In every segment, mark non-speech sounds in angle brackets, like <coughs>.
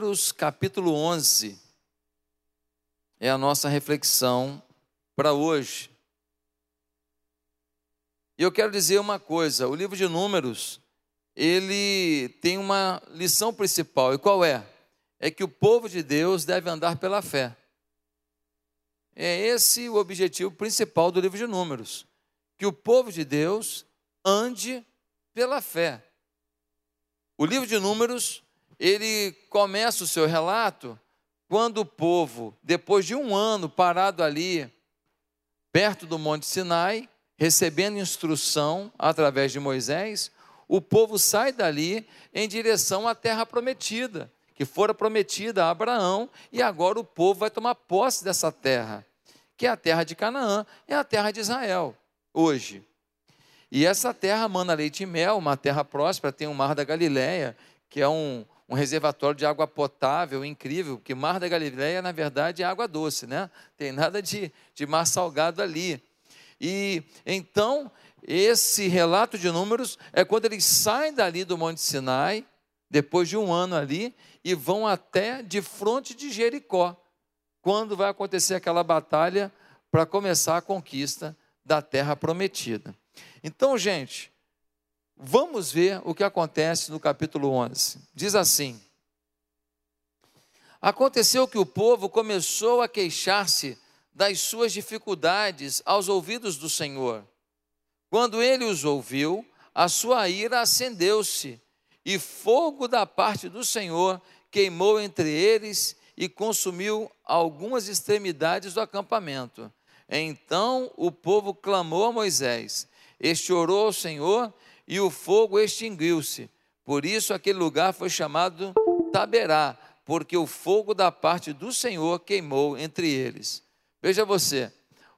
Números capítulo 11 é a nossa reflexão para hoje. E eu quero dizer uma coisa: o livro de Números, ele tem uma lição principal, e qual é? É que o povo de Deus deve andar pela fé. É esse o objetivo principal do livro de Números: que o povo de Deus ande pela fé. O livro de Números, ele começa o seu relato quando o povo, depois de um ano parado ali, perto do Monte Sinai, recebendo instrução através de Moisés, o povo sai dali em direção à terra prometida, que fora prometida a Abraão, e agora o povo vai tomar posse dessa terra, que é a terra de Canaã, é a terra de Israel, hoje. E essa terra mana leite e mel, uma terra próspera, tem o Mar da Galileia, que é um, um reservatório de água potável incrível, porque Mar da Galileia, na verdade, é água doce, né? Tem nada de, de mar salgado ali. E então, esse relato de números é quando eles saem dali do Monte Sinai, depois de um ano ali, e vão até de frente de Jericó, quando vai acontecer aquela batalha para começar a conquista da terra prometida. Então, gente, vamos ver o que acontece no capítulo 11. Diz assim: Aconteceu que o povo começou a queixar-se das suas dificuldades aos ouvidos do Senhor. Quando ele os ouviu, a sua ira acendeu-se, e fogo da parte do Senhor queimou entre eles e consumiu algumas extremidades do acampamento. Então o povo clamou a Moisés. Este orou ao Senhor e o fogo extinguiu-se. Por isso aquele lugar foi chamado Taberá, porque o fogo da parte do Senhor queimou entre eles. Veja você,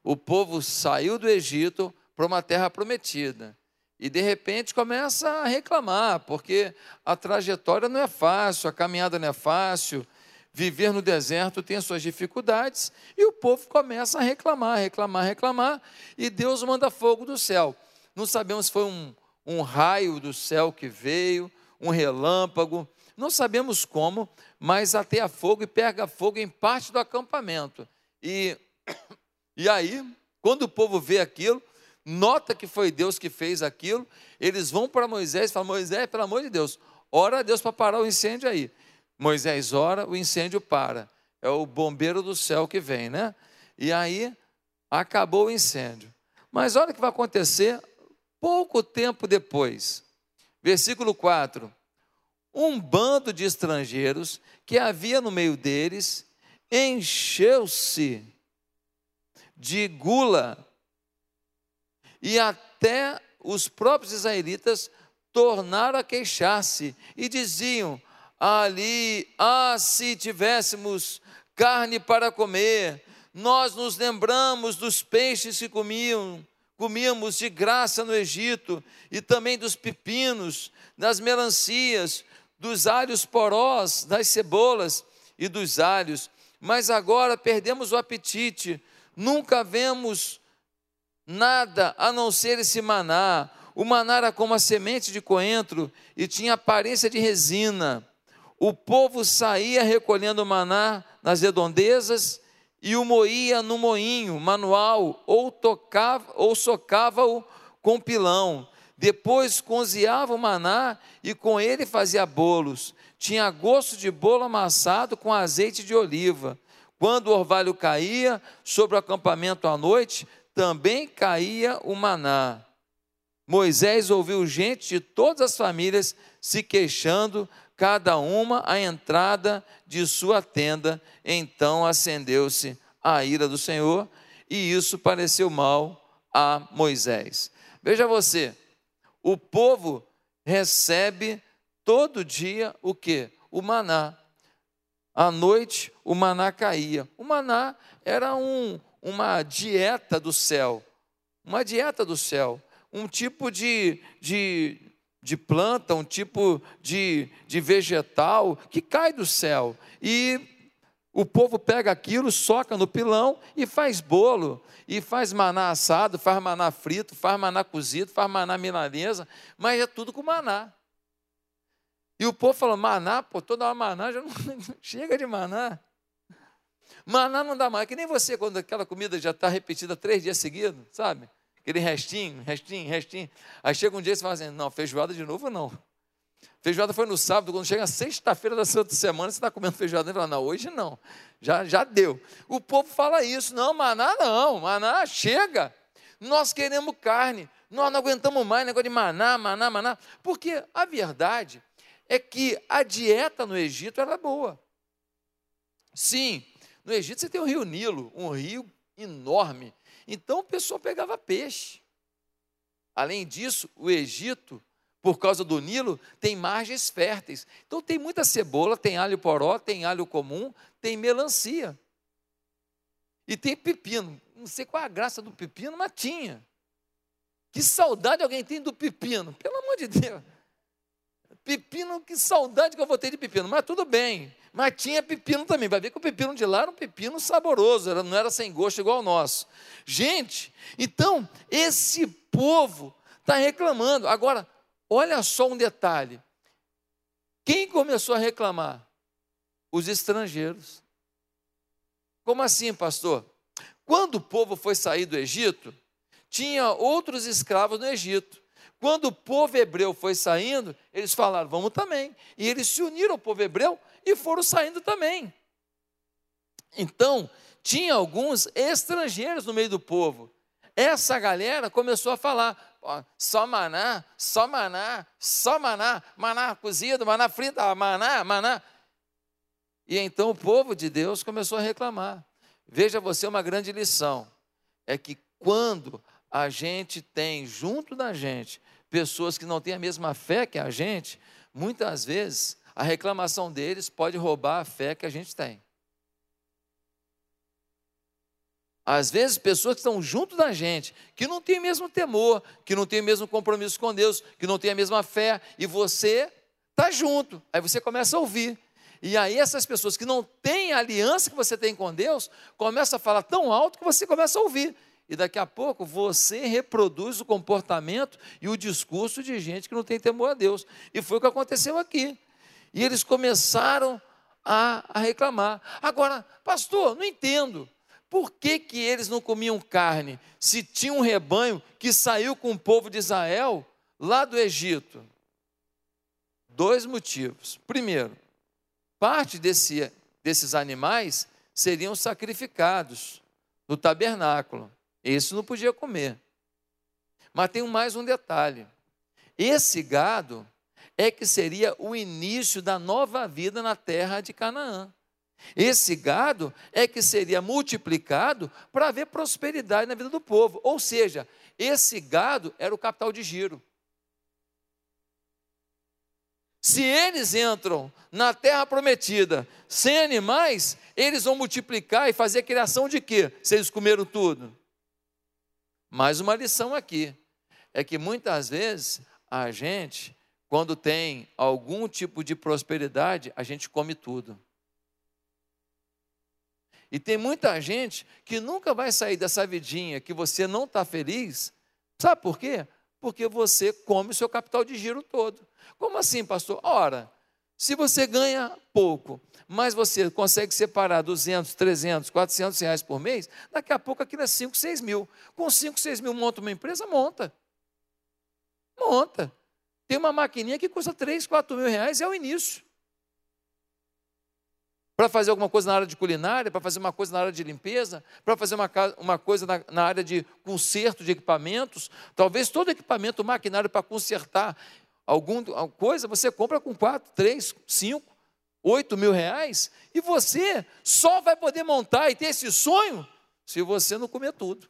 o povo saiu do Egito para uma terra prometida. E de repente começa a reclamar, porque a trajetória não é fácil, a caminhada não é fácil, viver no deserto tem suas dificuldades, e o povo começa a reclamar, reclamar, reclamar, e Deus manda fogo do céu. Não sabemos se foi um, um raio do céu que veio, um relâmpago, não sabemos como, mas ateia fogo e pega fogo em parte do acampamento. E, <coughs> e aí, quando o povo vê aquilo, nota que foi Deus que fez aquilo, eles vão para Moisés e falam: Moisés, pelo amor de Deus, ora a Deus para parar o incêndio aí. Moisés ora, o incêndio para. É o bombeiro do céu que vem, né? E aí acabou o incêndio. Mas olha o que vai acontecer pouco tempo depois. Versículo 4. Um bando de estrangeiros que havia no meio deles encheu-se de gula e até os próprios israelitas tornaram a queixar-se e diziam: ali, ah, se tivéssemos carne para comer, nós nos lembramos dos peixes que comiam, comíamos de graça no Egito, e também dos pepinos, das melancias, dos alhos porós, das cebolas e dos alhos, mas agora perdemos o apetite, nunca vemos nada a não ser esse maná. O maná era como a semente de coentro e tinha aparência de resina o povo saía recolhendo maná nas redondezas e o moía no moinho manual ou tocava ou socava-o com pilão. Depois cozinhava o maná e com ele fazia bolos. Tinha gosto de bolo amassado com azeite de oliva. Quando o orvalho caía sobre o acampamento à noite, também caía o maná. Moisés ouviu gente de todas as famílias se queixando cada uma a entrada de sua tenda. Então acendeu-se a ira do Senhor, e isso pareceu mal a Moisés. Veja você, o povo recebe todo dia o que? O maná. À noite o maná caía. O maná era um, uma dieta do céu, uma dieta do céu, um tipo de, de, de planta, um tipo de, de vegetal que cai do céu. E o povo pega aquilo, soca no pilão e faz bolo, e faz maná assado, faz maná frito, faz maná cozido, faz maná milanesa, mas é tudo com maná. E o povo fala, maná, pô, toda hora maná, já não <laughs> chega de maná. Maná não dá mais, que nem você, quando aquela comida já está repetida três dias seguidos, sabe? Aquele restinho, restinho, restinho. Aí chega um dia e você fala assim, não, feijoada de novo não. Feijoada foi no sábado, quando chega sexta-feira da Santa Semana, você está comendo feijoada e fala, não, hoje não, já, já deu. O povo fala isso, não, maná não, maná chega. Nós queremos carne, nós não aguentamos mais negócio de maná, maná, maná. Porque a verdade é que a dieta no Egito era boa. Sim, no Egito você tem o rio Nilo, um rio enorme. Então o pessoal pegava peixe. Além disso, o Egito, por causa do Nilo, tem margens férteis. Então tem muita cebola, tem alho poró, tem alho comum, tem melancia. E tem pepino. Não sei qual é a graça do pepino, mas tinha. Que saudade alguém tem do pepino, pelo amor de Deus. Pepino, que saudade que eu vou ter de pepino, mas tudo bem. Mas tinha pepino também. Vai ver que o pepino de lá era um pepino saboroso, não era sem gosto igual o nosso. Gente, então, esse povo está reclamando. Agora, olha só um detalhe. Quem começou a reclamar? Os estrangeiros. Como assim, pastor? Quando o povo foi sair do Egito, tinha outros escravos no Egito. Quando o povo hebreu foi saindo, eles falaram, vamos também. E eles se uniram ao povo hebreu e foram saindo também. Então, tinha alguns estrangeiros no meio do povo. Essa galera começou a falar: só maná, só maná, só maná, maná cozido, maná frita, maná, maná. E então o povo de Deus começou a reclamar. Veja você uma grande lição: é que quando a gente tem junto da gente pessoas que não têm a mesma fé que a gente, muitas vezes a reclamação deles pode roubar a fé que a gente tem. Às vezes, pessoas que estão junto da gente, que não têm o mesmo temor, que não têm o mesmo compromisso com Deus, que não têm a mesma fé, e você está junto. Aí você começa a ouvir. E aí, essas pessoas que não têm a aliança que você tem com Deus, começam a falar tão alto que você começa a ouvir e daqui a pouco você reproduz o comportamento e o discurso de gente que não tem temor a Deus. E foi o que aconteceu aqui. E eles começaram a, a reclamar. Agora, pastor, não entendo. Por que, que eles não comiam carne se tinha um rebanho que saiu com o povo de Israel lá do Egito? Dois motivos. Primeiro, parte desse, desses animais seriam sacrificados no tabernáculo. Esse não podia comer. Mas tem mais um detalhe: esse gado é que seria o início da nova vida na terra de Canaã. Esse gado é que seria multiplicado para haver prosperidade na vida do povo. Ou seja, esse gado era o capital de giro. Se eles entram na terra prometida sem animais, eles vão multiplicar e fazer criação de quê? Se eles comeram tudo. Mais uma lição aqui é que muitas vezes a gente, quando tem algum tipo de prosperidade, a gente come tudo. E tem muita gente que nunca vai sair dessa vidinha que você não está feliz. Sabe por quê? Porque você come o seu capital de giro todo. Como assim, pastor? Ora, se você ganha pouco, mas você consegue separar 200, 300, 400 reais por mês, daqui a pouco aquilo é 5, 6 mil. Com 5, 6 mil monta uma empresa? Monta. Monta. Tem uma maquininha que custa 3, 4 mil reais, é o início. Para fazer alguma coisa na área de culinária, para fazer uma coisa na área de limpeza, para fazer uma, uma coisa na, na área de conserto de equipamentos, talvez todo equipamento maquinário para consertar alguma coisa, você compra com 4, 3, 5, 8 mil reais, e você só vai poder montar e ter esse sonho se você não comer tudo.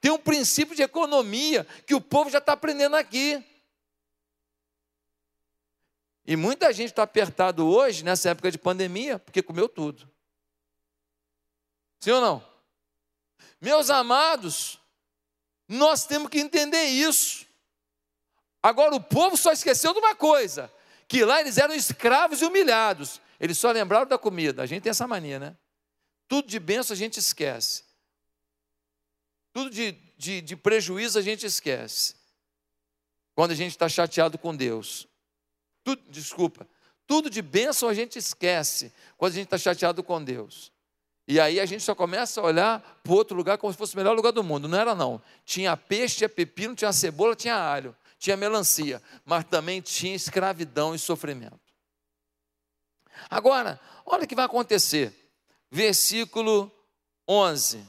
Tem um princípio de economia que o povo já está aprendendo aqui. E muita gente está apertado hoje, nessa época de pandemia, porque comeu tudo. Sim ou não? Meus amados, nós temos que entender isso. Agora, o povo só esqueceu de uma coisa: que lá eles eram escravos e humilhados. Eles só lembraram da comida. A gente tem essa mania, né? Tudo de benção a gente esquece. Tudo de, de, de prejuízo a gente esquece. Quando a gente está chateado com Deus. tudo, desculpa, tudo de bênção a gente esquece quando a gente está chateado com Deus. E aí a gente só começa a olhar para outro lugar como se fosse o melhor lugar do mundo. Não era não. Tinha peixe, tinha pepino, tinha cebola, tinha alho, tinha melancia, mas também tinha escravidão e sofrimento. Agora, olha o que vai acontecer. Versículo 11.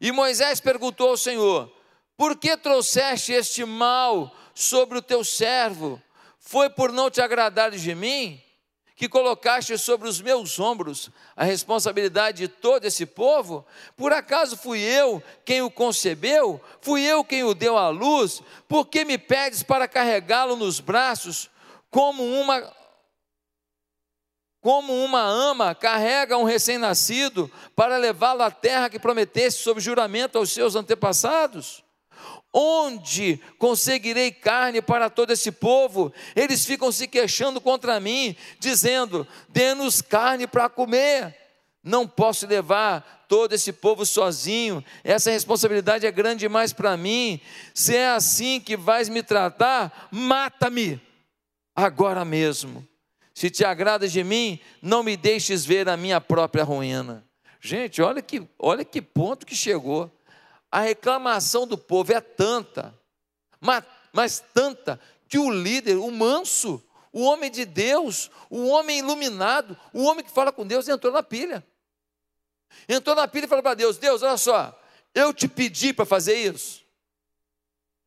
E Moisés perguntou ao Senhor: Por que trouxeste este mal sobre o teu servo? Foi por não te agradar de mim? Que colocaste sobre os meus ombros a responsabilidade de todo esse povo? Por acaso fui eu quem o concebeu? Fui eu quem o deu à luz? Por que me pedes para carregá-lo nos braços como uma como uma ama carrega um recém-nascido para levá-lo à terra que prometesse sob juramento aos seus antepassados? Onde conseguirei carne para todo esse povo? Eles ficam se queixando contra mim, dizendo: dê-nos carne para comer. Não posso levar todo esse povo sozinho, essa responsabilidade é grande demais para mim. Se é assim que vais me tratar, mata-me agora mesmo. Se te agradas de mim, não me deixes ver a minha própria ruína. Gente, olha que, olha que ponto que chegou. A reclamação do povo é tanta, mas, mas tanta, que o líder, o manso, o homem de Deus, o homem iluminado, o homem que fala com Deus, entrou na pilha. Entrou na pilha e falou para Deus: Deus, olha só, eu te pedi para fazer isso.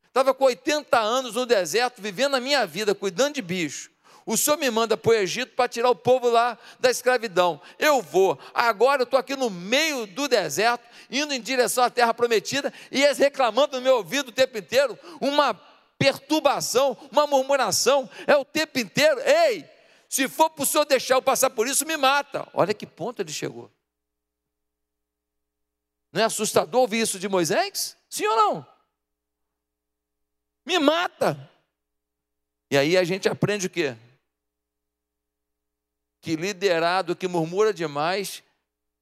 Estava com 80 anos no deserto, vivendo a minha vida, cuidando de bicho. O Senhor me manda para o Egito para tirar o povo lá da escravidão. Eu vou. Agora eu estou aqui no meio do deserto, indo em direção à terra prometida, e eles reclamando no meu ouvido o tempo inteiro, uma perturbação, uma murmuração, é o tempo inteiro. Ei, se for para o Senhor deixar eu passar por isso, me mata. Olha que ponto ele chegou. Não é assustador ouvir isso de Moisés? Sim ou não? Me mata. E aí a gente aprende o quê? Que liderado que murmura demais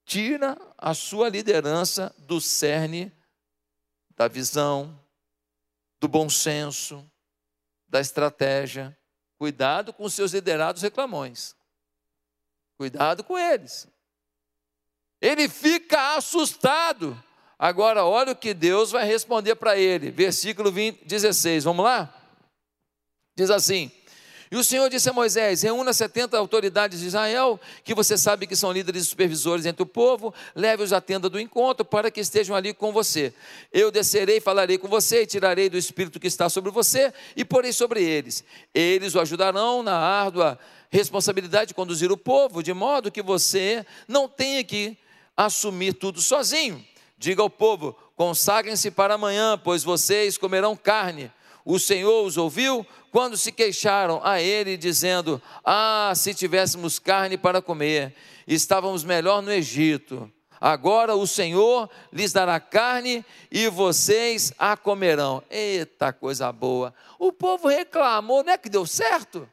tira a sua liderança do cerne da visão, do bom senso, da estratégia. Cuidado com seus liderados reclamões. Cuidado com eles. Ele fica assustado. Agora, olha o que Deus vai responder para ele. Versículo 20, 16. Vamos lá? Diz assim: e o Senhor disse a Moisés: reúna 70 autoridades de Israel, que você sabe que são líderes e supervisores entre o povo, leve-os à tenda do encontro para que estejam ali com você. Eu descerei, falarei com você e tirarei do espírito que está sobre você e porei sobre eles. Eles o ajudarão na árdua responsabilidade de conduzir o povo, de modo que você não tenha que assumir tudo sozinho. Diga ao povo: consagrem-se para amanhã, pois vocês comerão carne. O Senhor os ouviu, quando se queixaram a ele, dizendo: Ah, se tivéssemos carne para comer, estávamos melhor no Egito. Agora o Senhor lhes dará carne e vocês a comerão. Eita coisa boa! O povo reclamou, não é que deu certo?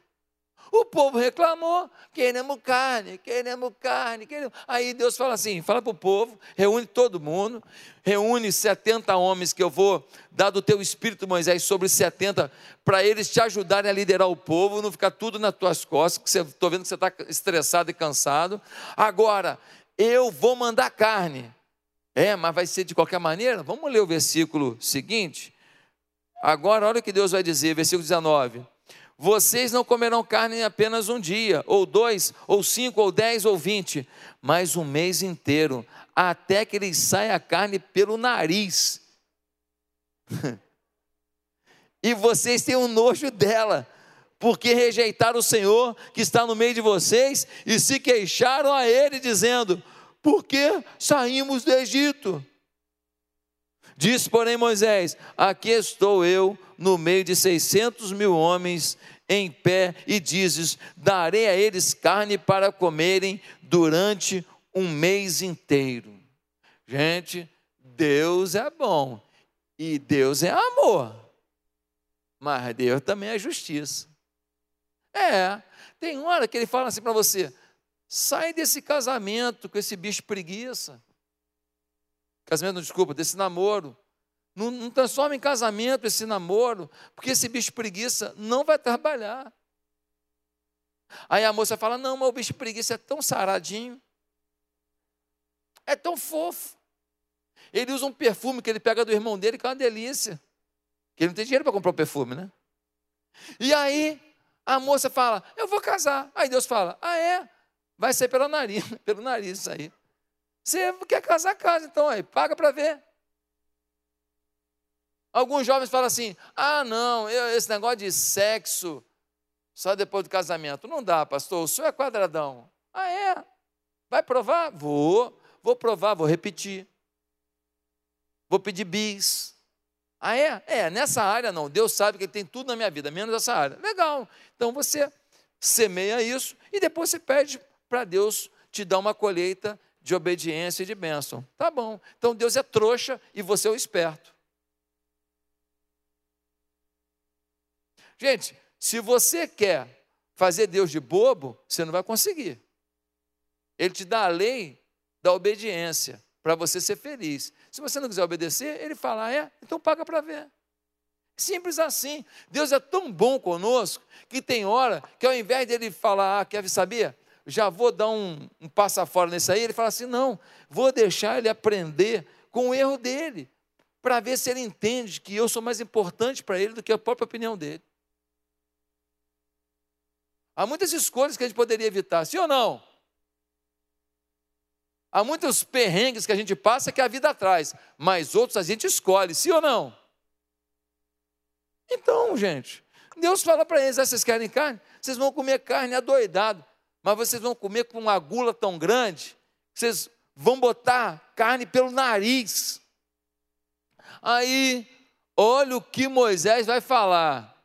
O povo reclamou, queremos carne, queremos carne, queremos. Aí Deus fala assim: fala para o povo, reúne todo mundo, reúne 70 homens que eu vou dar do teu espírito, Moisés, sobre 70, para eles te ajudarem a liderar o povo, não ficar tudo nas tuas costas, que estou vendo que você está estressado e cansado. Agora, eu vou mandar carne. É, mas vai ser de qualquer maneira? Vamos ler o versículo seguinte. Agora, olha o que Deus vai dizer, versículo 19. Vocês não comerão carne apenas um dia, ou dois, ou cinco, ou dez, ou vinte, mas um mês inteiro, até que lhes saia a carne pelo nariz. <laughs> e vocês têm um nojo dela, porque rejeitaram o Senhor que está no meio de vocês e se queixaram a Ele, dizendo: Por que saímos do Egito? Disse, porém, Moisés: Aqui estou eu no meio de seiscentos mil homens em pé, e dizes: Darei a eles carne para comerem durante um mês inteiro. Gente, Deus é bom e Deus é amor, mas Deus também é justiça. É, tem hora que ele fala assim para você: sai desse casamento com esse bicho preguiça. Casamento, não, desculpa, desse namoro. Não, não transforma em casamento esse namoro, porque esse bicho preguiça não vai trabalhar. Aí a moça fala: Não, mas o bicho preguiça é tão saradinho, é tão fofo. Ele usa um perfume que ele pega do irmão dele, que é uma delícia. Que ele não tem dinheiro para comprar o um perfume, né? E aí a moça fala: Eu vou casar. Aí Deus fala: Ah, é? Vai ser pela nariz, <laughs> pelo nariz isso aí. Você quer casar, casa, então aí, paga para ver. Alguns jovens falam assim: ah, não, eu, esse negócio de sexo só depois do casamento. Não dá, pastor, o senhor é quadradão. Ah, é? Vai provar? Vou, vou provar, vou repetir. Vou pedir bis. Ah, é? É, nessa área não. Deus sabe que ele tem tudo na minha vida, menos essa área. Legal. Então você semeia isso e depois você pede para Deus te dar uma colheita de obediência e de bênção. Tá bom. Então Deus é trouxa e você é o esperto. Gente, se você quer fazer Deus de bobo, você não vai conseguir. Ele te dá a lei da obediência para você ser feliz. Se você não quiser obedecer, ele fala: ah, é, então paga para ver. Simples assim. Deus é tão bom conosco que tem hora que ao invés dele falar, ah, quer saber? Já vou dar um, um passa fora nesse aí, ele fala assim: não, vou deixar ele aprender com o erro dele, para ver se ele entende que eu sou mais importante para ele do que a própria opinião dele. Há muitas escolhas que a gente poderia evitar, sim ou não? Há muitos perrengues que a gente passa que a vida traz, mas outros a gente escolhe, sim ou não? Então, gente, Deus fala para eles: ah, vocês querem carne? Vocês vão comer carne adoidado, mas vocês vão comer com uma gula tão grande, vocês vão botar carne pelo nariz. Aí, olha o que Moisés vai falar.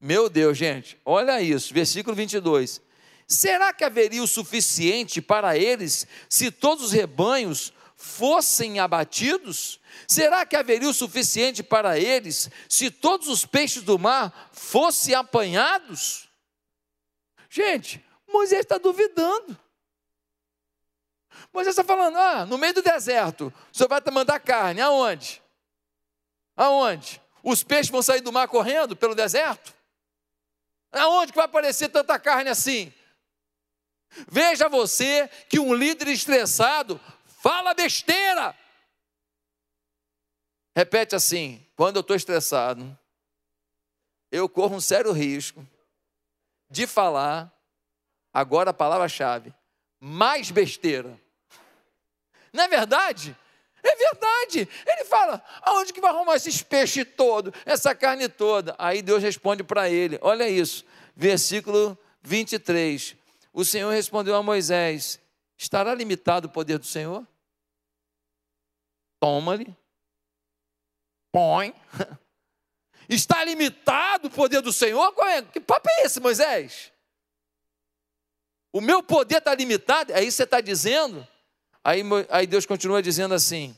Meu Deus, gente, olha isso, versículo 22. Será que haveria o suficiente para eles se todos os rebanhos fossem abatidos? Será que haveria o suficiente para eles se todos os peixes do mar fossem apanhados? Gente, Moisés está duvidando. Moisés está falando: ah, no meio do deserto, o senhor vai mandar carne, aonde? Aonde? Os peixes vão sair do mar correndo pelo deserto? Aonde que vai aparecer tanta carne assim? Veja você que um líder estressado fala besteira. Repete assim: quando eu estou estressado, eu corro um sério risco de falar, agora a palavra-chave, mais besteira. Não é verdade? É verdade. Ele fala: aonde que vai arrumar esses peixes todos, essa carne toda? Aí Deus responde para ele: olha isso, versículo 23. O Senhor respondeu a Moisés: estará limitado o poder do Senhor? Toma-lhe, põe. <laughs> Está limitado o poder do Senhor? É? Que papo é esse, Moisés? O meu poder está limitado? É isso que você está dizendo? Aí, aí Deus continua dizendo assim: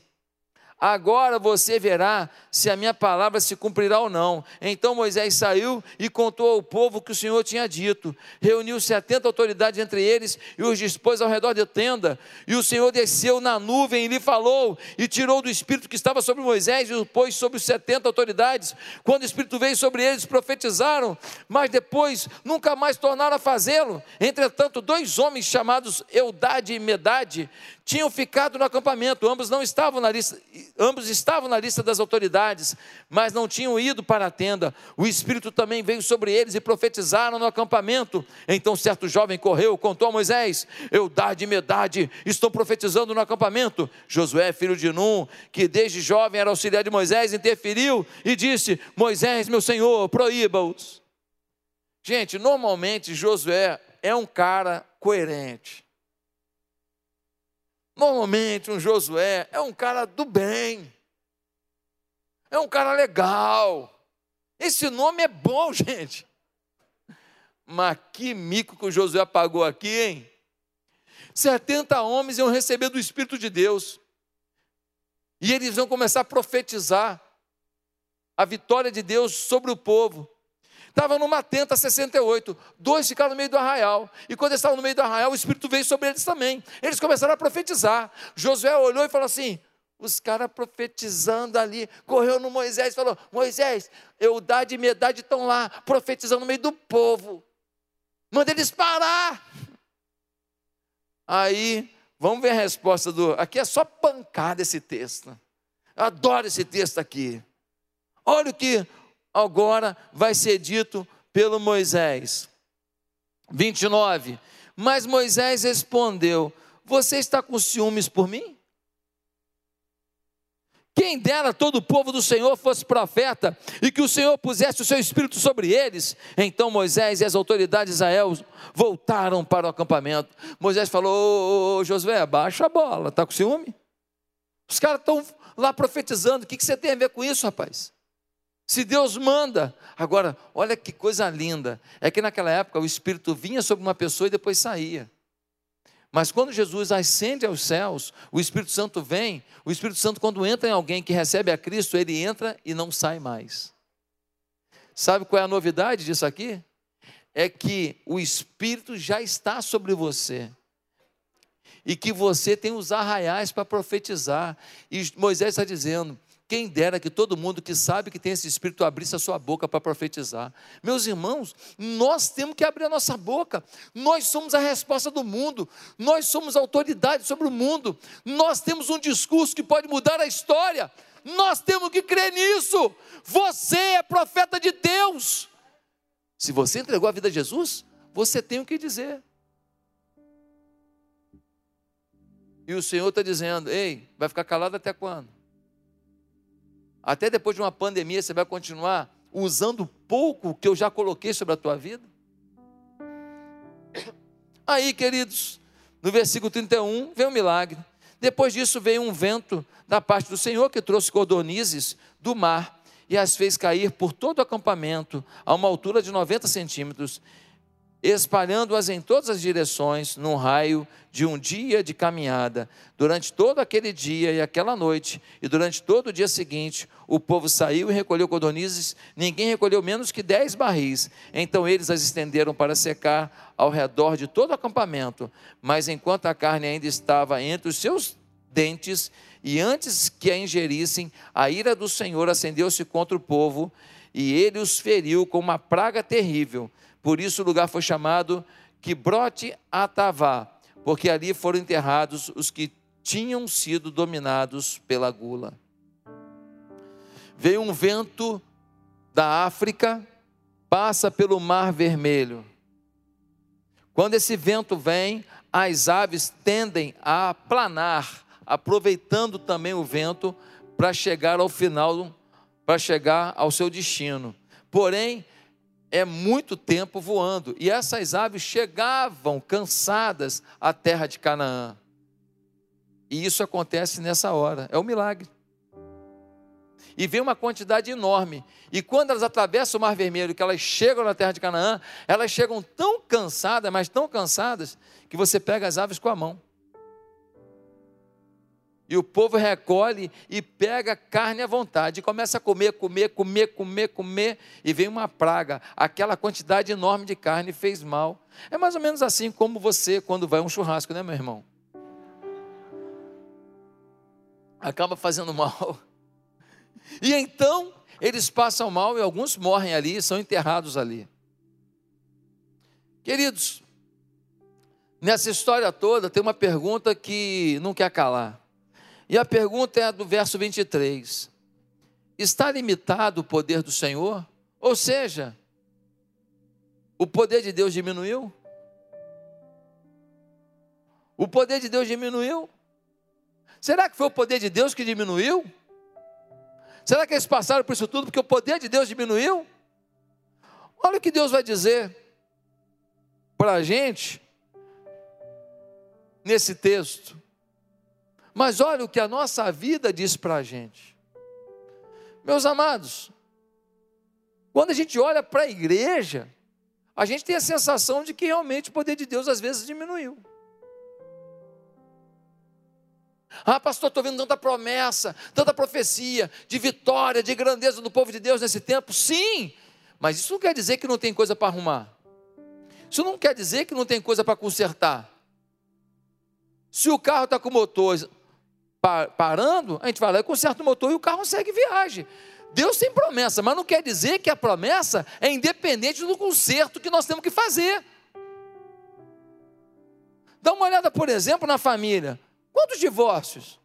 Agora você verá se a minha palavra se cumprirá ou não. Então Moisés saiu e contou ao povo o que o Senhor tinha dito. Reuniu setenta autoridades entre eles e os dispôs ao redor da tenda. E o Senhor desceu na nuvem e lhe falou, e tirou do Espírito que estava sobre Moisés e o pôs sobre os setenta autoridades. Quando o Espírito veio sobre eles, profetizaram, mas depois nunca mais tornaram a fazê-lo. Entretanto, dois homens chamados Eudade e Medade tinham ficado no acampamento, ambos não estavam na lista, ambos estavam na lista das autoridades, mas não tinham ido para a tenda. O espírito também veio sobre eles e profetizaram no acampamento. Então certo jovem correu, contou a Moisés: Eudade e Medade estão profetizando no acampamento. Josué, filho de Num, que desde jovem era auxiliar de Moisés, interferiu e disse: Moisés, meu senhor, proíba-os. Gente, normalmente Josué é um cara coerente. Normalmente, um Josué é um cara do bem, é um cara legal. Esse nome é bom, <laughs> gente. Mas que mico que o Josué pagou aqui, hein? 70 homens iam receber do Espírito de Deus, e eles vão começar a profetizar a vitória de Deus sobre o povo. Estava numa tenta 68, dois ficaram no meio do arraial. E quando eles estavam no meio do arraial, o Espírito veio sobre eles também. Eles começaram a profetizar. Josué olhou e falou assim: os caras profetizando ali, correu no Moisés e falou: Moisés, Eudade e Medade estão lá, profetizando no meio do povo. Manda eles parar. Aí, vamos ver a resposta do. Aqui é só pancada esse texto. Eu adoro esse texto aqui. Olha o que agora vai ser dito pelo Moisés. 29. Mas Moisés respondeu: Você está com ciúmes por mim? Quem dera todo o povo do Senhor fosse profeta e que o Senhor pusesse o seu espírito sobre eles. Então Moisés e as autoridades de Israel voltaram para o acampamento. Moisés falou: ô, ô, Josué, baixa a bola, está com ciúme? Os caras estão lá profetizando, o que, que você tem a ver com isso, rapaz? Se Deus manda. Agora, olha que coisa linda. É que naquela época o Espírito vinha sobre uma pessoa e depois saía. Mas quando Jesus ascende aos céus, o Espírito Santo vem. O Espírito Santo, quando entra em alguém que recebe a Cristo, ele entra e não sai mais. Sabe qual é a novidade disso aqui? É que o Espírito já está sobre você e que você tem os arraiais para profetizar. E Moisés está dizendo: quem dera que todo mundo que sabe que tem esse espírito abrisse a sua boca para profetizar. Meus irmãos, nós temos que abrir a nossa boca. Nós somos a resposta do mundo. Nós somos autoridade sobre o mundo. Nós temos um discurso que pode mudar a história. Nós temos que crer nisso. Você é profeta de Deus. Se você entregou a vida a Jesus, você tem o que dizer. E o Senhor está dizendo: Ei, vai ficar calado até quando? Até depois de uma pandemia, você vai continuar usando pouco que eu já coloquei sobre a tua vida? <coughs> Aí, queridos, no versículo 31, vem um milagre. Depois disso veio um vento da parte do Senhor que trouxe cordonizes do mar e as fez cair por todo o acampamento a uma altura de 90 centímetros espalhando-as em todas as direções, num raio de um dia de caminhada. Durante todo aquele dia e aquela noite, e durante todo o dia seguinte, o povo saiu e recolheu codornizes, ninguém recolheu menos que dez barris. Então eles as estenderam para secar ao redor de todo o acampamento. Mas enquanto a carne ainda estava entre os seus dentes, e antes que a ingerissem, a ira do Senhor acendeu-se contra o povo, e ele os feriu com uma praga terrível por isso o lugar foi chamado Quibrote Atavá, porque ali foram enterrados os que tinham sido dominados pela gula. Veio um vento da África, passa pelo Mar Vermelho. Quando esse vento vem, as aves tendem a planar, aproveitando também o vento para chegar ao final, para chegar ao seu destino. Porém, é muito tempo voando. E essas aves chegavam cansadas à terra de Canaã. E isso acontece nessa hora. É um milagre. E vem uma quantidade enorme. E quando elas atravessam o Mar Vermelho, que elas chegam na terra de Canaã, elas chegam tão cansadas, mas tão cansadas, que você pega as aves com a mão. E o povo recolhe e pega carne à vontade, e começa a comer, comer, comer, comer, comer, e vem uma praga. Aquela quantidade enorme de carne fez mal. É mais ou menos assim como você, quando vai a um churrasco, né, meu irmão? Acaba fazendo mal. <laughs> E então, eles passam mal e alguns morrem ali, são enterrados ali. Queridos, nessa história toda tem uma pergunta que não quer calar. E a pergunta é do verso 23. Está limitado o poder do Senhor? Ou seja, o poder de Deus diminuiu? O poder de Deus diminuiu? Será que foi o poder de Deus que diminuiu? Será que eles passaram por isso tudo porque o poder de Deus diminuiu? Olha o que Deus vai dizer para a gente nesse texto. Mas olha o que a nossa vida diz para a gente. Meus amados, quando a gente olha para a igreja, a gente tem a sensação de que realmente o poder de Deus às vezes diminuiu. Ah, pastor, estou vendo tanta promessa, tanta profecia de vitória, de grandeza do povo de Deus nesse tempo. Sim, mas isso não quer dizer que não tem coisa para arrumar. Isso não quer dizer que não tem coisa para consertar. Se o carro está com motor parando, a gente vai lá e conserta o motor e o carro segue viagem. Deus tem promessa, mas não quer dizer que a promessa é independente do conserto que nós temos que fazer. Dá uma olhada, por exemplo, na família. Quantos divórcios?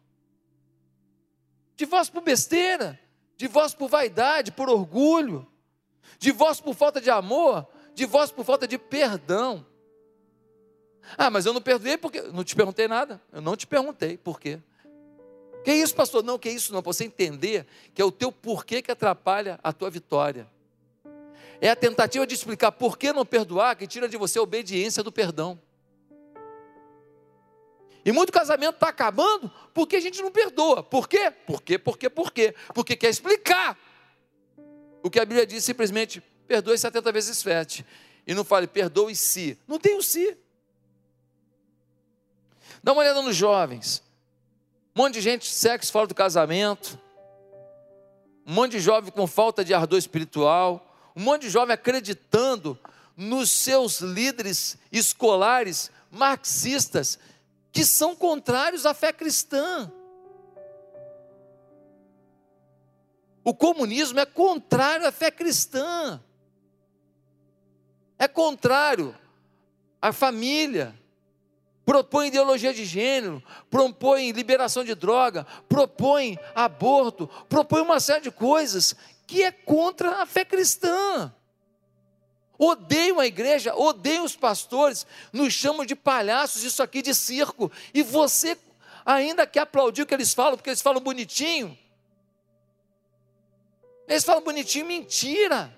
Divórcio por besteira, divórcio por vaidade, por orgulho, divórcio por falta de amor, divórcio por falta de perdão. Ah, mas eu não perdoei porque. Não te perguntei nada. Eu não te perguntei por quê. Que isso, pastor? Não, que isso não. Para você entender que é o teu porquê que atrapalha a tua vitória. É a tentativa de explicar por que não perdoar que tira de você a obediência do perdão. E muito casamento está acabando porque a gente não perdoa. Por quê? Por quê? Por quê? Por quê? Porque quer explicar. O que a Bíblia diz simplesmente, perdoe 70 vezes 7. E não fale, perdoe-se. Não tem o si. Dá uma olhada nos jovens. Um monte de gente sexo fora do casamento. Um monte de jovem com falta de ardor espiritual. Um monte de jovem acreditando nos seus líderes escolares marxistas que são contrários à fé cristã. O comunismo é contrário à fé cristã. É contrário à família propõe ideologia de gênero, propõe liberação de droga, propõe aborto, propõe uma série de coisas que é contra a fé cristã. Odeiam a igreja, odeiam os pastores, nos chamam de palhaços, isso aqui de circo, e você ainda quer aplaudir o que eles falam, porque eles falam bonitinho. Eles falam bonitinho, mentira.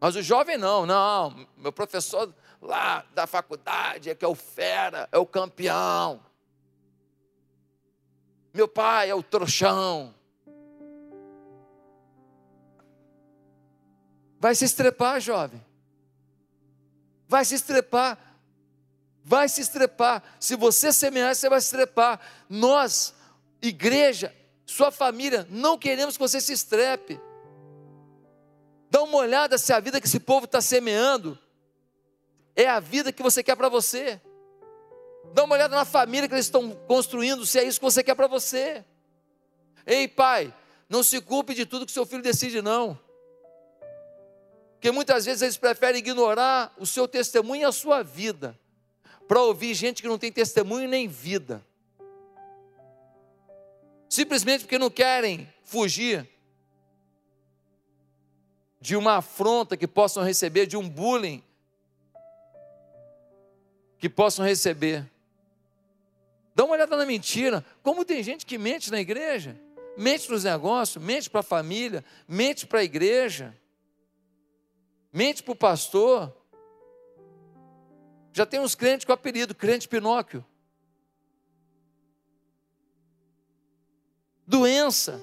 Mas o jovem não, não, meu professor lá da faculdade, é que é o fera, é o campeão. Meu pai é o trouxão. Vai se estrepar, jovem. Vai se estrepar. Vai se estrepar. Se você semear, você vai se estrepar. Nós, igreja, sua família, não queremos que você se estrepe. Dá uma olhada se a vida que esse povo está semeando é a vida que você quer para você. Dá uma olhada na família que eles estão construindo, se é isso que você quer para você. Ei, pai, não se culpe de tudo que seu filho decide, não. Porque muitas vezes eles preferem ignorar o seu testemunho e a sua vida, para ouvir gente que não tem testemunho nem vida. Simplesmente porque não querem fugir de uma afronta que possam receber, de um bullying que possam receber. Dá uma olhada na mentira. Como tem gente que mente na igreja, mente nos negócios, mente para a família, mente para a igreja, mente para o pastor. Já tem uns crentes com apelido, crente Pinóquio. Doença.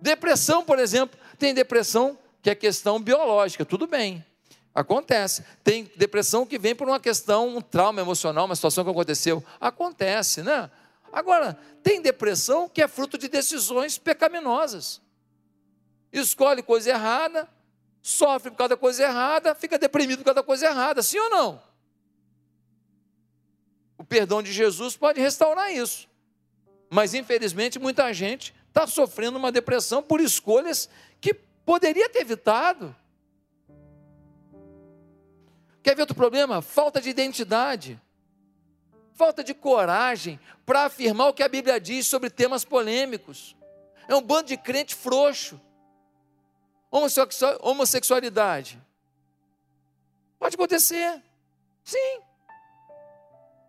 Depressão, por exemplo. Tem depressão que é questão biológica, tudo bem. Acontece. Tem depressão que vem por uma questão, um trauma emocional, uma situação que aconteceu. Acontece, né? Agora, tem depressão que é fruto de decisões pecaminosas. Escolhe coisa errada, sofre por causa da coisa errada, fica deprimido por causa da coisa errada, sim ou não? O perdão de Jesus pode restaurar isso. Mas, infelizmente, muita gente está sofrendo uma depressão por escolhas que poderia ter evitado. Quer ver outro problema? Falta de identidade. Falta de coragem para afirmar o que a Bíblia diz sobre temas polêmicos. É um bando de crente frouxo. Homossexualidade. Pode acontecer. Sim.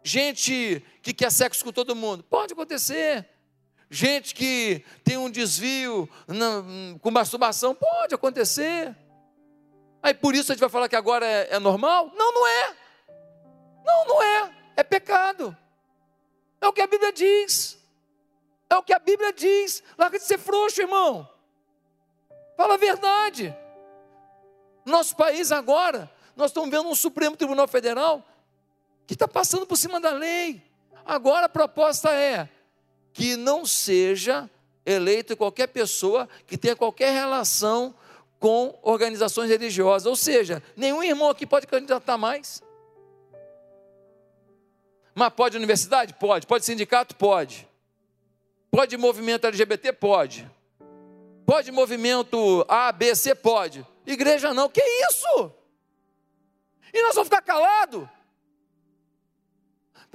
Gente que quer sexo com todo mundo. Pode acontecer. Gente que tem um desvio com masturbação. Pode acontecer. Aí por isso a gente vai falar que agora é, é normal? Não, não é. Não, não é. É pecado. É o que a Bíblia diz. É o que a Bíblia diz. Larga de ser frouxo, irmão. Fala a verdade. Nosso país agora, nós estamos vendo um Supremo Tribunal Federal que está passando por cima da lei. Agora a proposta é que não seja eleito qualquer pessoa que tenha qualquer relação com organizações religiosas. Ou seja, nenhum irmão aqui pode candidatar mais. Mas pode universidade? Pode. Pode sindicato? Pode. Pode movimento LGBT? Pode. Pode movimento A, B, C? Pode. Igreja não. Que isso? E nós vamos ficar calados?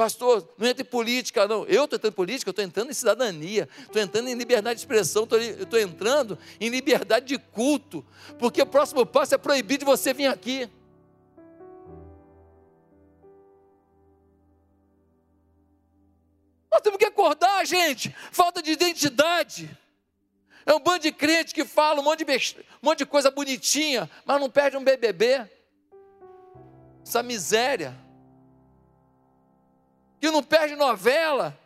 Pastor, não entra em política, não. Eu estou entrando em política, estou entrando em cidadania, estou entrando em liberdade de expressão, estou entrando em liberdade de culto, porque o próximo passo é proibir de você vir aqui. Nós temos que acordar, gente. Falta de identidade. É um bando de crente que fala um monte de, best... um monte de coisa bonitinha, mas não perde um BBB. Essa miséria. Que não perde novela.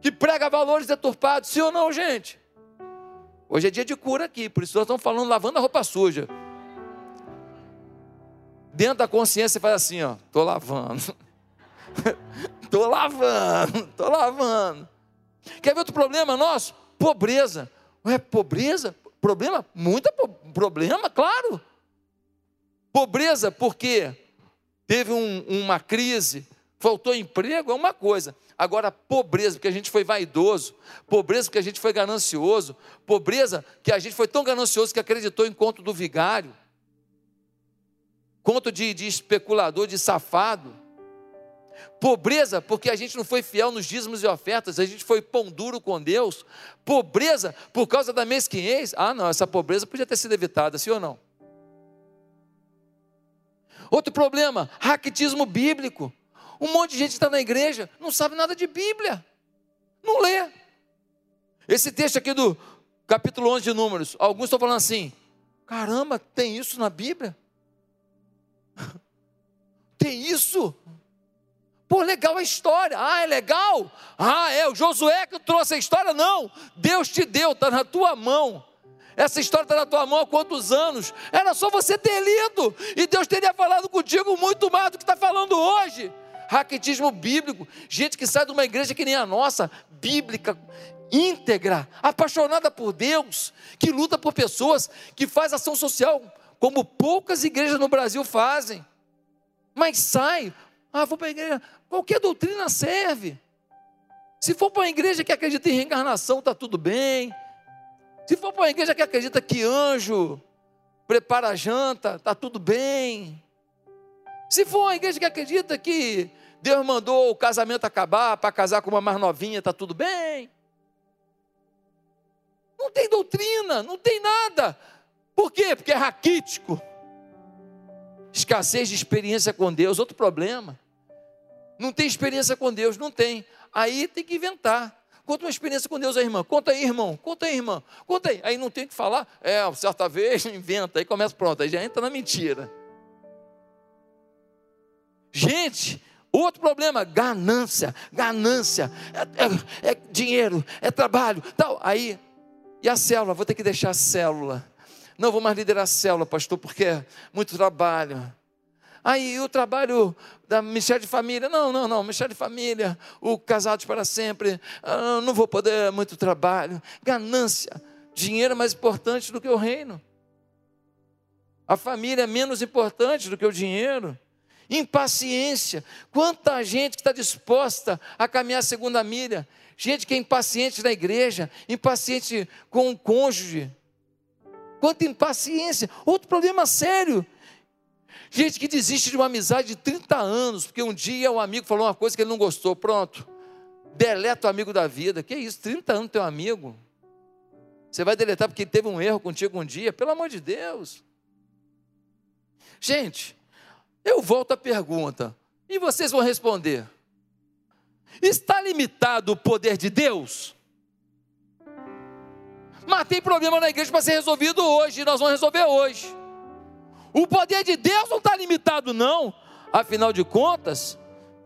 Que prega valores deturpados. Sim ou não, gente? Hoje é dia de cura aqui, por isso nós estamos falando lavando a roupa suja. Dentro da consciência faz assim, ó, tô lavando. <laughs> tô lavando, tô lavando. Quer ver outro problema nosso? Pobreza. Ué, pobreza? Problema? Muito problema, claro. Pobreza porque teve um, uma crise, faltou emprego, é uma coisa. Agora, pobreza, porque a gente foi vaidoso, pobreza, porque a gente foi ganancioso, pobreza, que a gente foi tão ganancioso que acreditou em conto do vigário, conto de, de especulador, de safado. Pobreza, porque a gente não foi fiel nos dízimos e ofertas, a gente foi pão duro com Deus. Pobreza, por causa da mesquinhez. Ah, não, essa pobreza podia ter sido evitada, sim ou não? Outro problema, raquitismo bíblico. Um monte de gente está na igreja, não sabe nada de Bíblia, não lê. Esse texto aqui do capítulo 11 de Números, alguns estão falando assim: caramba, tem isso na Bíblia? <laughs> Tem isso? Pô, legal a história. Ah, é legal? Ah, é o Josué que trouxe a história? Não. Deus te deu, está na tua mão. Essa história está na tua mão há quantos anos? Era só você ter lido. E Deus teria falado contigo muito mais do que está falando hoje. Raquetismo bíblico. Gente que sai de uma igreja que nem a nossa, bíblica, íntegra, apaixonada por Deus, que luta por pessoas, que faz ação social, como poucas igrejas no Brasil fazem. Mas sai, ah, vou para a igreja. Qualquer doutrina serve. Se for para uma igreja que acredita em reencarnação, está tudo bem. Se for para uma igreja que acredita que anjo prepara a janta, está tudo bem. Se for uma igreja que acredita que Deus mandou o casamento acabar para casar com uma mais novinha, está tudo bem. Não tem doutrina, não tem nada. Por quê? Porque é raquítico. Escassez de experiência com Deus, outro problema. Não tem experiência com Deus? Não tem. Aí tem que inventar. Conta uma experiência com Deus aí, irmã. Conta aí, irmão. Conta aí, irmã. Conta aí. Aí não tem que falar. É, certa vez, <laughs> inventa. Aí começa pronto. Aí já entra na mentira. Gente, outro problema, ganância. Ganância. É, é, é dinheiro, é trabalho. Tal. Aí, e a célula? Vou ter que deixar a célula. Não vou mais liderar a célula, pastor, porque é muito trabalho. Aí o trabalho da Ministério de Família, não, não, não, Ministério de Família, o Casados para Sempre, ah, não vou poder, muito trabalho, ganância, dinheiro é mais importante do que o reino. A família é menos importante do que o dinheiro. Impaciência. Quanta gente que está disposta a caminhar a segunda milha. Gente que é impaciente na igreja, impaciente com o cônjuge. Quanta impaciência. Outro problema sério Gente que desiste de uma amizade de 30 anos, porque um dia um amigo falou uma coisa que ele não gostou, pronto. Deleta o amigo da vida. Que isso, 30 anos teu amigo? Você vai deletar porque teve um erro contigo um dia? Pelo amor de Deus. Gente, eu volto à pergunta, e vocês vão responder: está limitado o poder de Deus? Mas tem problema na igreja para ser resolvido hoje, e nós vamos resolver hoje. O poder de Deus não está limitado, não. Afinal de contas,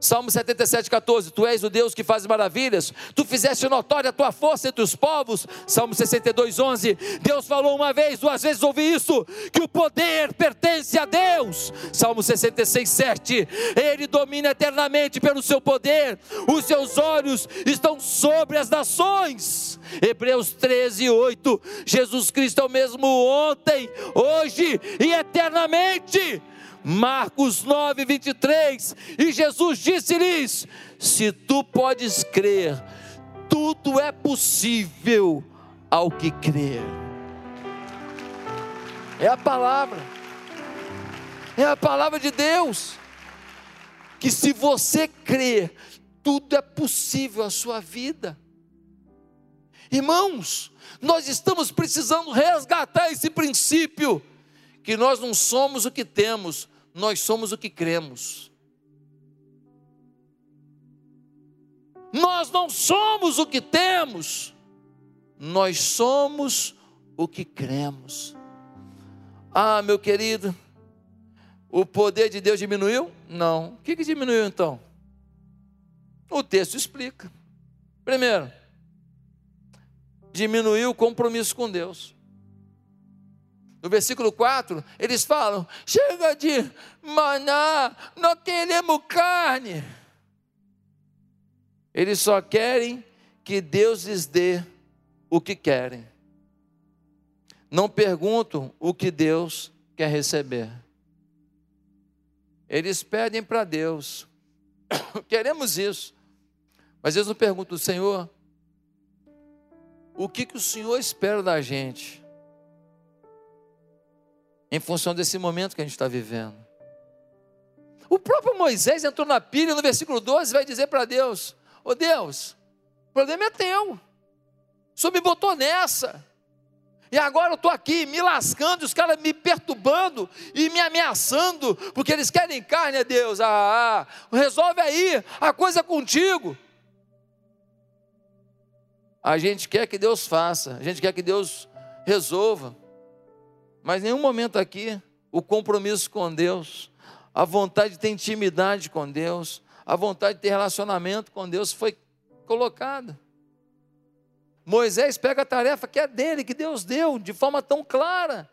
Salmo 77, 14: Tu és o Deus que faz maravilhas, tu fizeste notória a tua força entre os povos. Salmo 62, 11: Deus falou uma vez, duas vezes ouvi isso, que o poder pertence a Deus. Salmo 66, 7: Ele domina eternamente pelo seu poder, os seus olhos estão sobre as nações. Hebreus 13, 8: Jesus Cristo é o mesmo ontem, hoje e eternamente. Marcos 9, 23. E Jesus disse-lhes: Se tu podes crer, tudo é possível ao que crer. É a palavra, é a palavra de Deus, que se você crer, tudo é possível à sua vida. Irmãos, nós estamos precisando resgatar esse princípio, que nós não somos o que temos, nós somos o que cremos. Nós não somos o que temos, nós somos o que cremos. Ah, meu querido, o poder de Deus diminuiu? Não. O que, que diminuiu então? O texto explica. Primeiro, diminuiu o compromisso com Deus. No versículo 4, eles falam: chega de maná, não queremos carne. Eles só querem que Deus lhes dê o que querem. Não perguntam o que Deus quer receber. Eles pedem para Deus, <coughs> queremos isso. Mas eles não perguntam, Senhor, o que, que o Senhor espera da gente? Em função desse momento que a gente está vivendo. O próprio Moisés entrou na pilha no versículo 12 vai dizer para Deus: Ô oh Deus, o problema é teu. O Senhor me botou nessa. E agora eu estou aqui me lascando, os caras me perturbando e me ameaçando, porque eles querem carne, a Deus. Ah, ah, resolve aí, a coisa é contigo. A gente quer que Deus faça, a gente quer que Deus resolva, mas em nenhum momento aqui o compromisso com Deus, a vontade de ter intimidade com Deus, a vontade de ter relacionamento com Deus foi colocada. Moisés pega a tarefa que é dele, que Deus deu, de forma tão clara,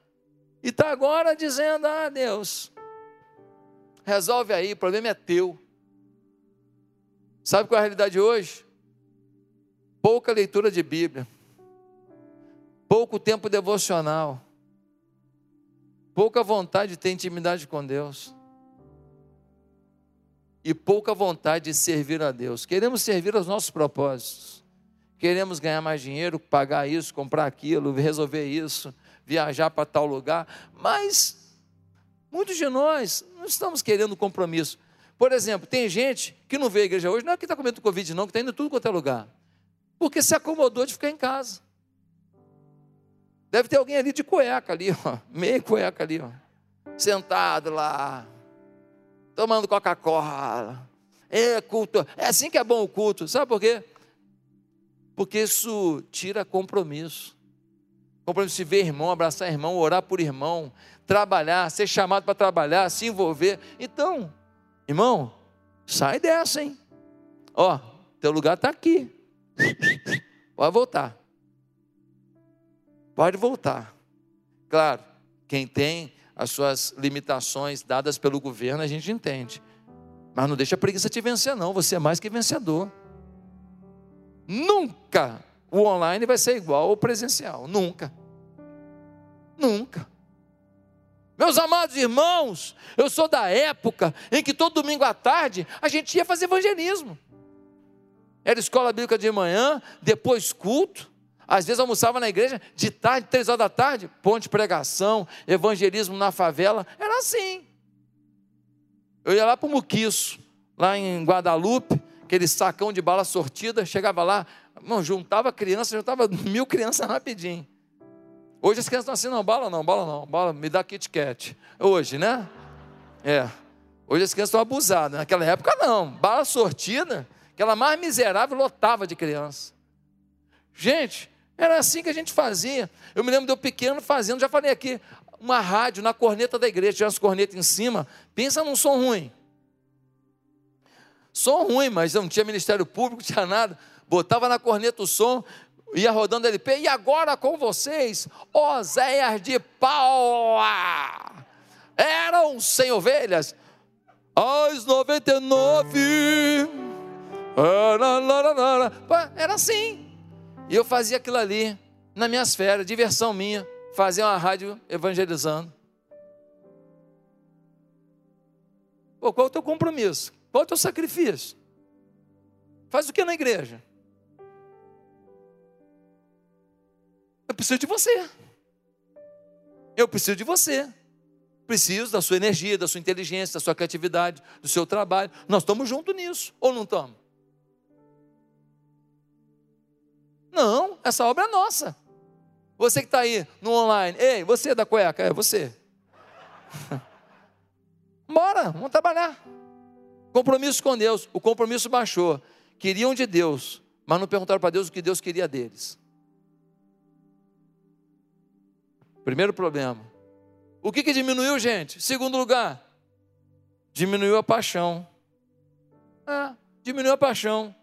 e está agora dizendo: Ah, Deus, resolve aí, o problema é teu. Sabe qual é a realidade hoje? pouca leitura de Bíblia, pouco tempo devocional, pouca vontade de ter intimidade com Deus e pouca vontade de servir a Deus. Queremos servir aos nossos propósitos. Queremos ganhar mais dinheiro, pagar isso, comprar aquilo, resolver isso, viajar para tal lugar, mas muitos de nós não estamos querendo compromisso. Por exemplo, tem gente que não veio à igreja hoje, não é que está com medo do Covid, não, que está indo tudo quanto é lugar porque se acomodou de ficar em casa. Deve ter alguém ali de cueca ali, ó, <laughs> meio cueca ali, ó, sentado lá, tomando Coca-Cola. É culto, é assim que é bom o culto. Sabe por quê? Porque isso tira compromisso. Compromisso de ver irmão, abraçar irmão, orar por irmão, trabalhar, ser chamado para trabalhar, se envolver. Então, irmão, sai dessa, hein? Ó, teu lugar está aqui. <laughs> Pode voltar. Pode voltar. Claro, quem tem as suas limitações dadas pelo governo, a gente entende. Mas não deixa a preguiça te vencer, não. Você é mais que vencedor. Nunca o online vai ser igual ao presencial. Nunca. Nunca. Meus amados irmãos, eu sou da época em que todo domingo à tarde a gente ia fazer evangelismo. Era escola bíblica de manhã, depois culto. Às vezes almoçava na igreja de tarde, três horas da tarde, ponte pregação, evangelismo na favela. Era assim. Eu ia lá para o Muquiço, lá em Guadalupe, aquele sacão de bala sortida, chegava lá, não, juntava criança, juntava <laughs> mil crianças rapidinho. Hoje as crianças estão assim, não, bala não, bala não, bala, me dá Kit Kat. Hoje, né? É. Hoje as crianças estão abusadas. Naquela época não, bala sortida, Aquela mais miserável lotava de criança. Gente, era assim que a gente fazia. Eu me lembro de eu pequeno fazendo, já falei aqui, uma rádio na corneta da igreja, tinha as cornetas em cima. Pensa num som ruim. Som ruim, mas não tinha Ministério Público, não <laughs> tinha nada. Botava na corneta o som, ia rodando LP. E agora com vocês, Oséias de Paula. Eram sem ovelhas, as 99 era assim. E eu fazia aquilo ali, nas minhas férias, diversão minha, fazer uma rádio evangelizando. Pô, qual é o teu compromisso? Qual é o teu sacrifício? Faz o que na igreja? Eu preciso de você. Eu preciso de você. Preciso da sua energia, da sua inteligência, da sua criatividade, do seu trabalho. Nós estamos juntos nisso, ou não estamos? Não, essa obra é nossa. Você que está aí no online, ei, você da cueca, é você. <laughs> Bora, vamos trabalhar. Compromisso com Deus, o compromisso baixou. Queriam de Deus, mas não perguntaram para Deus o que Deus queria deles. Primeiro problema. O que, que diminuiu, gente? Segundo lugar, diminuiu a paixão. É, diminuiu a paixão.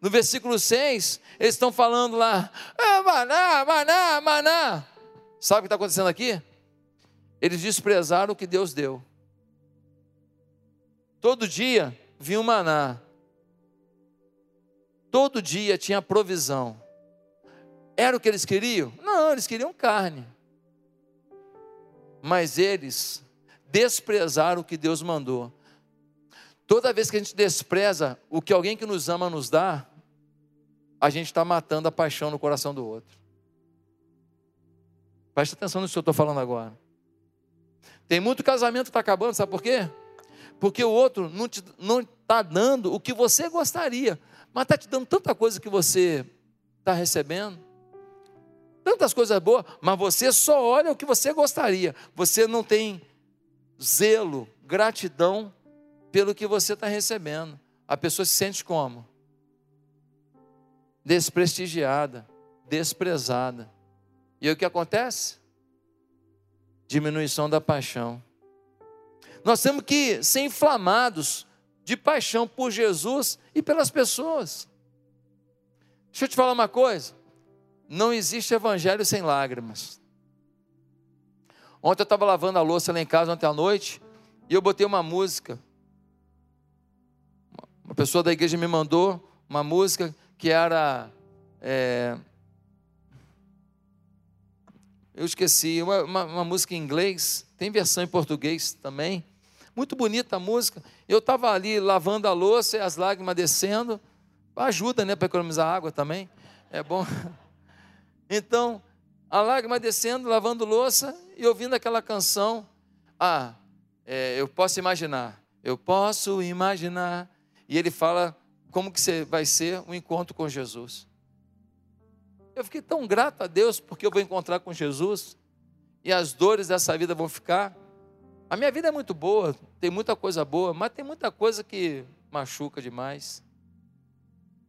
No versículo 6, eles estão falando lá, ah, maná, maná, maná. Sabe o que está acontecendo aqui? Eles desprezaram o que Deus deu. Todo dia vinha um maná. Todo dia tinha provisão. Era o que eles queriam? Não, eles queriam carne mas eles desprezaram o que Deus mandou. Toda vez que a gente despreza o que alguém que nos ama nos dá, a gente está matando a paixão no coração do outro. Preste atenção no que eu estou falando agora. Tem muito casamento que está acabando, sabe por quê? Porque o outro não está dando o que você gostaria, mas está te dando tanta coisa que você está recebendo tantas coisas boas, mas você só olha o que você gostaria. Você não tem zelo, gratidão pelo que você está recebendo. A pessoa se sente como? Desprestigiada, desprezada. E aí o que acontece? Diminuição da paixão. Nós temos que ser inflamados de paixão por Jesus e pelas pessoas. Deixa eu te falar uma coisa. Não existe evangelho sem lágrimas. Ontem eu estava lavando a louça lá em casa, ontem à noite, e eu botei uma música. Uma pessoa da igreja me mandou uma música que era. É, eu esqueci, uma, uma, uma, música em inglês, tem versão em português também. Muito bonita a música. Eu estava ali lavando a louça e as lágrimas descendo. Ajuda, né, para economizar água também. É bom. <laughs> Então, a lágrima descendo, lavando louça e ouvindo aquela canção. Ah, é, eu posso imaginar, eu posso imaginar. E ele fala como que vai ser o um encontro com Jesus. Eu fiquei tão grato a Deus porque eu vou encontrar com Jesus e as dores dessa vida vão ficar. A minha vida é muito boa, tem muita coisa boa, mas tem muita coisa que machuca demais.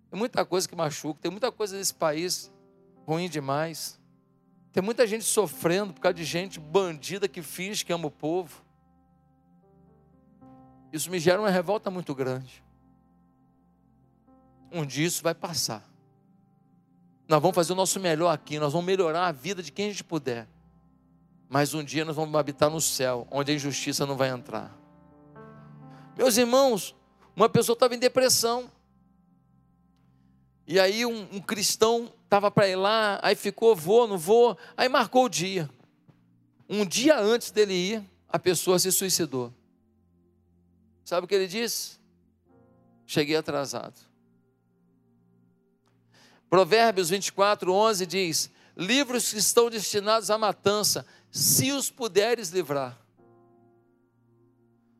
Tem muita coisa que machuca, tem muita coisa nesse país ruim demais. Tem muita gente sofrendo por causa de gente bandida que finge que ama o povo. Isso me gera uma revolta muito grande. Um dia isso vai passar. Nós vamos fazer o nosso melhor aqui, nós vamos melhorar a vida de quem a gente puder. Mas um dia nós vamos habitar no céu, onde a injustiça não vai entrar. Meus irmãos, uma pessoa estava em depressão. E aí um, um cristão estava para ir lá, aí ficou, vou, não vou, aí marcou o dia. Um dia antes dele ir, a pessoa se suicidou. Sabe o que ele disse? Cheguei atrasado. Provérbios 24, 11 diz: Livros que estão destinados à matança, se os puderes livrar.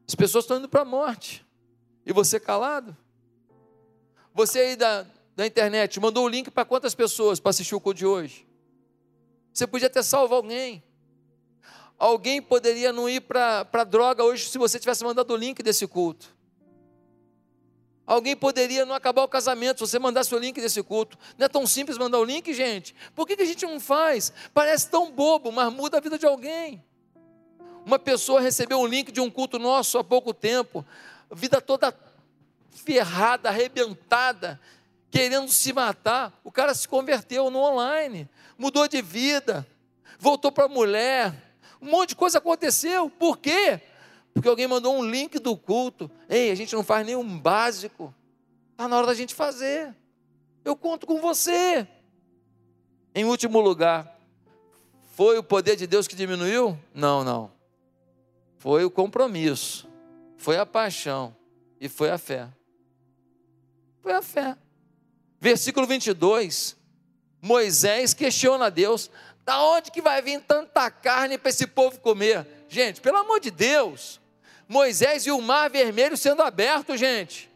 As pessoas estão indo para a morte, e você calado. Você aí da, da internet, mandou o link para quantas pessoas para assistir o culto de hoje? Você podia ter salvo alguém. Alguém poderia não ir para a droga hoje se você tivesse mandado o link desse culto. Alguém poderia não acabar o casamento se você mandasse o link desse culto. Não é tão simples mandar o link, gente? Por que, a gente não faz? Parece tão bobo, mas muda a vida de alguém. Uma pessoa recebeu um link de um culto nosso há pouco tempo, vida toda ferrada, arrebentada, querendo se matar, o cara se converteu no online, mudou de vida, voltou para a mulher, um monte de coisa aconteceu. Por quê? Porque alguém mandou um link do culto. Ei, a gente não faz nenhum básico. Está na hora da gente fazer. Eu conto com você. Em último lugar, foi o poder de Deus que diminuiu? Não, não. Foi o compromisso, foi a paixão e foi a fé. Foi a fé. Versículo 22. Moisés questiona a Deus: Da onde que vai vir tanta carne para esse povo comer? Gente, pelo amor de Deus. Moisés viu o mar vermelho sendo aberto, gente.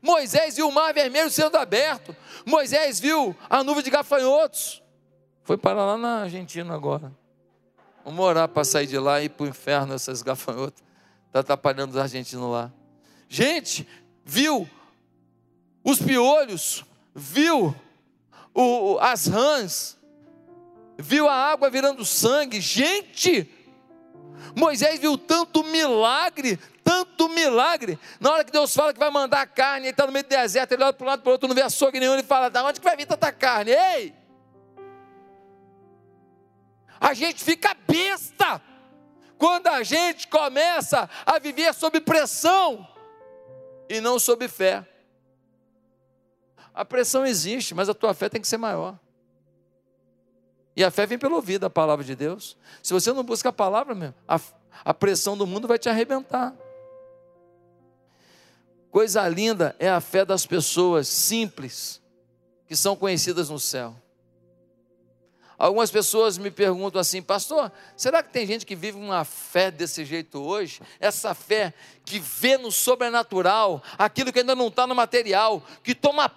Moisés viu o mar vermelho sendo aberto. Moisés viu a nuvem de gafanhotos. Foi para lá na Argentina agora. Vamos orar para sair de lá e ir para o inferno essas gafanhotas. Está atrapalhando os argentinos lá. Gente, viu os piolhos, viu o, as rãs, viu a água virando sangue. Gente, Moisés viu tanto milagre, tanto milagre. Na hora que Deus fala que vai mandar carne, ele está no meio do deserto, ele olha para um lado para o outro, não vê açougue nenhum, ele fala: da onde que vai vir tanta carne? Ei! A gente fica besta quando a gente começa a viver sob pressão e não sob fé. A pressão existe, mas a tua fé tem que ser maior. E a fé vem pelo ouvir da palavra de Deus. Se você não busca a palavra, meu, a, a pressão do mundo vai te arrebentar. Coisa linda é a fé das pessoas simples, que são conhecidas no céu. Algumas pessoas me perguntam assim, pastor, será que tem gente que vive uma fé desse jeito hoje? Essa fé que vê no sobrenatural aquilo que ainda não está no material, que toma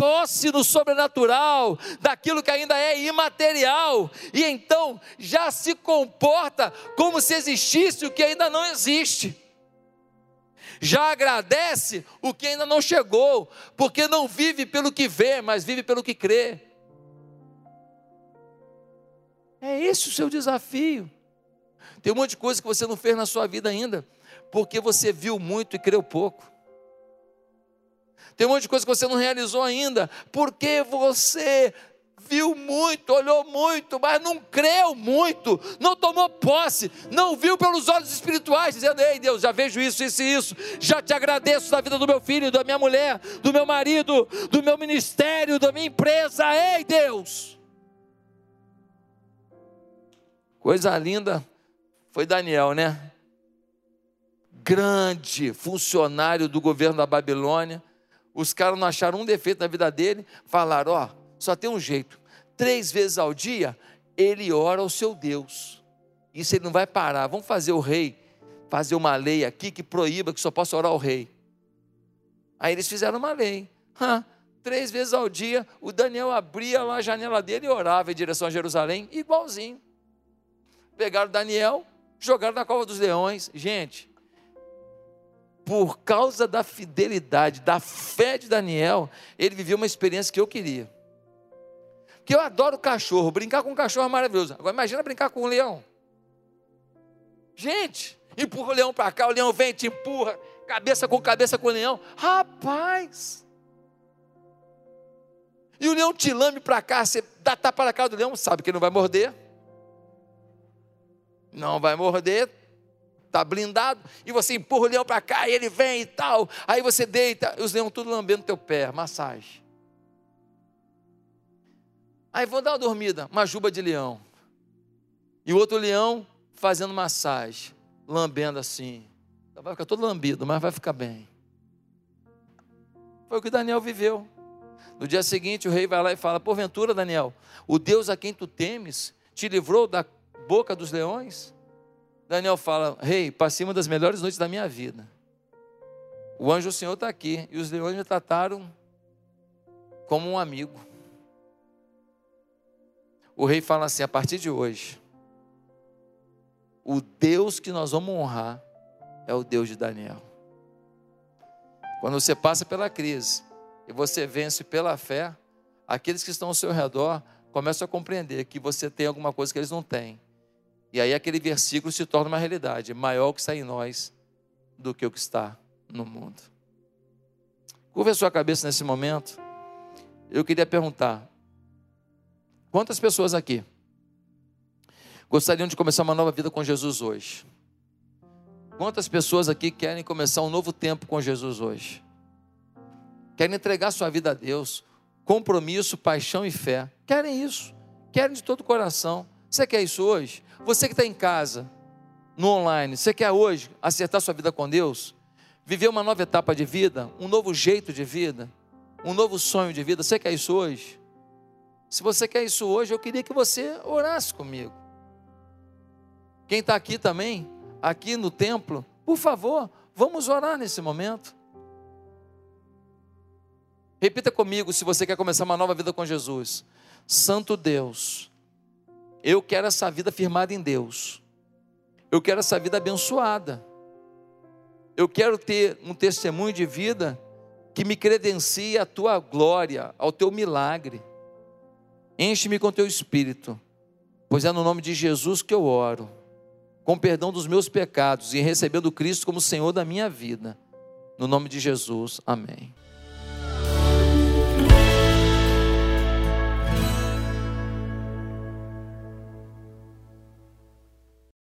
posse no sobrenatural, daquilo que ainda é imaterial, e então já se comporta como se existisse o que ainda não existe. Já agradece o que ainda não chegou, porque não vive pelo que vê, mas vive pelo que crê. É esse o seu desafio. Tem um monte de coisa que você não fez na sua vida ainda, porque você viu muito e creu pouco. Tem um monte de coisa que você não realizou ainda, porque você viu muito, olhou muito, mas não creu muito, não tomou posse, não viu pelos olhos espirituais, dizendo: Ei Deus, já vejo isso, isso e isso, já te agradeço da vida do meu filho, da minha mulher, do meu marido, do meu ministério, da minha empresa. Ei Deus! Coisa linda foi Daniel, né? Grande funcionário do governo da Babilônia. Os caras não acharam um defeito na vida dele, falaram: ó, só tem um jeito. Três vezes ao dia ele ora ao seu Deus. Isso ele não vai parar. Vamos fazer o rei fazer uma lei aqui que proíba que só possa orar ao rei. Aí eles fizeram uma lei. Hã? Três vezes ao dia, o Daniel abria lá a janela dele e orava em direção a Jerusalém, igualzinho pegaram Daniel, jogaram na cova dos leões. Gente, por causa da fidelidade, da fé de Daniel, ele viveu uma experiência que eu queria. Porque eu adoro cachorro, brincar com um cachorro é maravilhoso. Agora imagina brincar com um leão. Gente, empurra o leão para cá, o leão vem, te empurra, cabeça com cabeça com o leão. Rapaz! E o leão te lame para cá, você dá tapa na cara do leão, sabe que ele não vai morder não vai morder, está blindado, e você empurra o leão para cá, e ele vem e tal, aí você deita, e os leões tudo lambendo teu pé, massagem. Aí vou dar uma dormida, uma juba de leão. E o outro leão fazendo massagem, lambendo assim. Então vai ficar todo lambido, mas vai ficar bem. Foi o que Daniel viveu. No dia seguinte, o rei vai lá e fala: Porventura, Daniel, o Deus a quem tu temes te livrou da boca dos leões? Daniel fala: Rei, hey, passei uma das melhores noites da minha vida. O anjo do Senhor está aqui e os leões me trataram como um amigo. O rei fala assim: a partir de hoje, o Deus que nós vamos honrar é o Deus de Daniel. Quando você passa pela crise e você vence pela fé, aqueles que estão ao seu redor começam a compreender que você tem alguma coisa que eles não têm. E aí aquele versículo se torna uma realidade, maior o que está em nós do que o que está no mundo. Curva a sua cabeça nesse momento. Eu queria perguntar: quantas pessoas aqui gostariam de começar uma nova vida com Jesus hoje? Quantas pessoas aqui querem começar um novo tempo com Jesus hoje? Querem entregar sua vida a Deus, compromisso, paixão e fé. Querem isso, querem de todo o coração. Você quer isso hoje? Você que está em casa, no online, você quer hoje acertar sua vida com Deus? Viver uma nova etapa de vida, um novo jeito de vida, um novo sonho de vida? Você quer isso hoje? Se você quer isso hoje, eu queria que você orasse comigo. Quem está aqui também, aqui no templo, por favor, vamos orar nesse momento. Repita comigo se você quer começar uma nova vida com Jesus. Santo Deus, eu quero essa vida firmada em Deus. Eu quero essa vida abençoada. Eu quero ter um testemunho de vida que me credencie a tua glória, ao teu milagre. Enche-me com teu espírito, pois é no nome de Jesus que eu oro, com perdão dos meus pecados e recebendo Cristo como Senhor da minha vida. No nome de Jesus, amém.